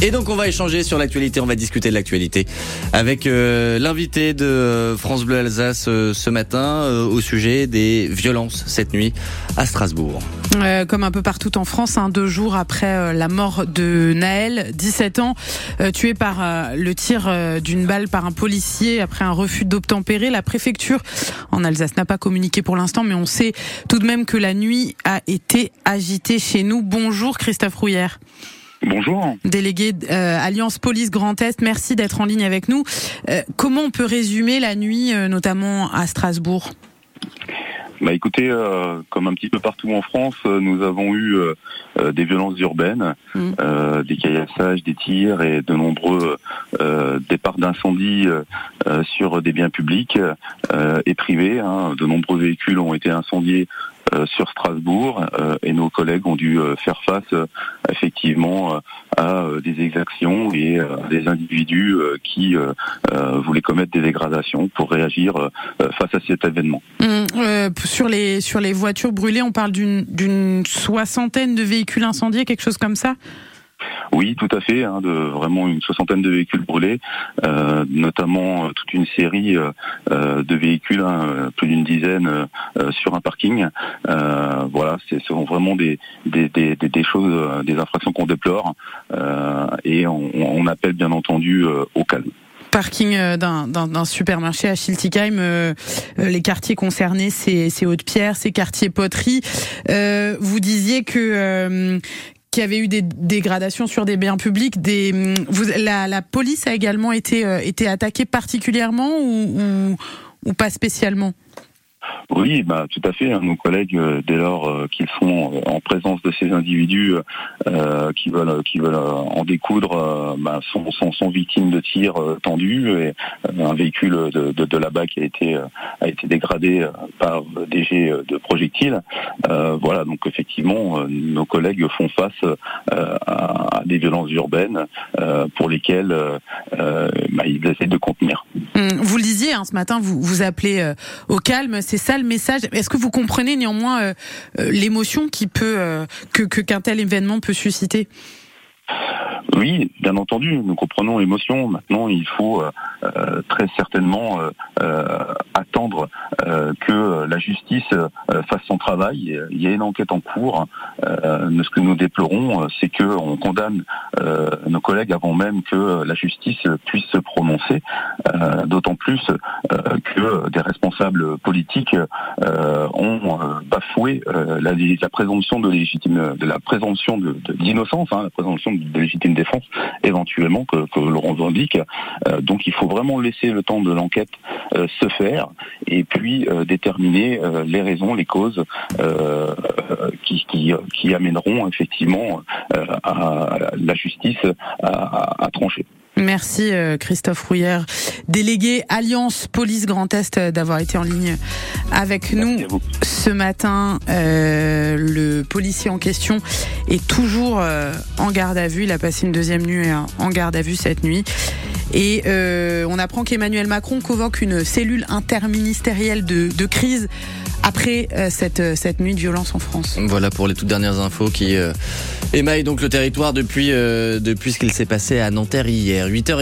Et donc on va échanger sur l'actualité, on va discuter de l'actualité avec euh, l'invité de euh, France Bleu Alsace euh, ce matin au sujet des violences cette nuit à Strasbourg. comme un peu partout en France, hein, deux jours après la mort de Naël, 17 ans, tué par le tir d'une balle par un policier après un refus d'obtempérer, la préfecture en Alsace n'a pas communiqué pour l'instant, mais on sait tout de même que la nuit a été agitée chez nous. Bonjour Christophe Rouillère. Bonjour. Délégué euh, Alliance Police Grand Est, merci d'être en ligne avec nous. Euh, comment on peut résumer la nuit, euh, notamment à Strasbourg? Bah écoutez, comme un petit peu partout en France, nous avons eu des violences urbaines, mmh. des caillassages, des tirs et de nombreux départs d'incendie sur des biens publics et privés. Hein. De nombreux véhicules ont été incendiés euh, sur Strasbourg euh, et nos collègues ont dû euh, faire face effectivement à des exactions et des individus qui voulaient commettre des dégradations pour réagir face à cet événement. Mmh, sur les sur les voitures brûlées, on parle d'une soixantaine de véhicules incendiés, quelque chose comme ça? Oui, tout à fait, hein, de vraiment une soixantaine de véhicules brûlés, euh, notamment euh, toute une série euh, de véhicules, hein, plus d'une dizaine sur un parking. voilà, ce sont vraiment des, choses, des infractions qu'on déplore et on, on, appelle bien entendu au calme parking d'un supermarché à Schiltigheim. les quartiers concernés, c'est Haute-Pierre, c'est quartier Poterie. vous disiez que qu'il y avait eu des dégradations sur des biens publics. La, police a également été, euh, été attaquée particulièrement ou pas spécialement? Oui, bah, tout à fait. Hein. Nos collègues, euh, dès lors euh, qu'ils sont euh, en présence de ces individus qui veulent qui veulent en découdre, bah, sont, sont, sont, victimes de tirs tendus et un véhicule de, de, de là-bas qui a été a été dégradé par des jets de projectiles. voilà, donc effectivement, nos collègues font face à, des violences urbaines pour lesquelles bah, ils essaient de contenir. Hum, vous le disiez hein, ce matin, vous vous appelez au calme. C'est ça le message. Est-ce que vous comprenez néanmoins euh, euh, l'émotion qui peut euh, que qu'un tel événement peut susciter? Oui, bien entendu, nous comprenons l'émotion. Maintenant, il faut très certainement attendre que la justice fasse son travail. Il y a une enquête en cours. ce que nous déplorons, c'est qu'on condamne nos collègues avant même que la justice puisse se prononcer. D'autant plus que des responsables politiques ont bafoué la, présomption de légitime, de la présomption d'innocence, hein, la présomption de légitime défense, éventuellement que, que l'on revendique. donc, il faut vraiment laisser le temps de l'enquête se faire et puis déterminer les raisons, les causes qui, qui, qui, amèneront effectivement à la justice à, à trancher. Merci euh, Christophe Rouillère, délégué Alliance Police Grand Est, euh, d'avoir été en ligne avec nous ce matin. Euh, le policier en question est toujours en garde à vue. Il a passé une deuxième nuit en garde à vue cette nuit. Et on apprend qu'Emmanuel Macron convoque une cellule interministérielle de, crise après cette, cette nuit de violence en France. Voilà pour les toutes dernières infos qui émaillent donc le territoire depuis, depuis ce qu'il s'est passé à Nanterre hier. 8h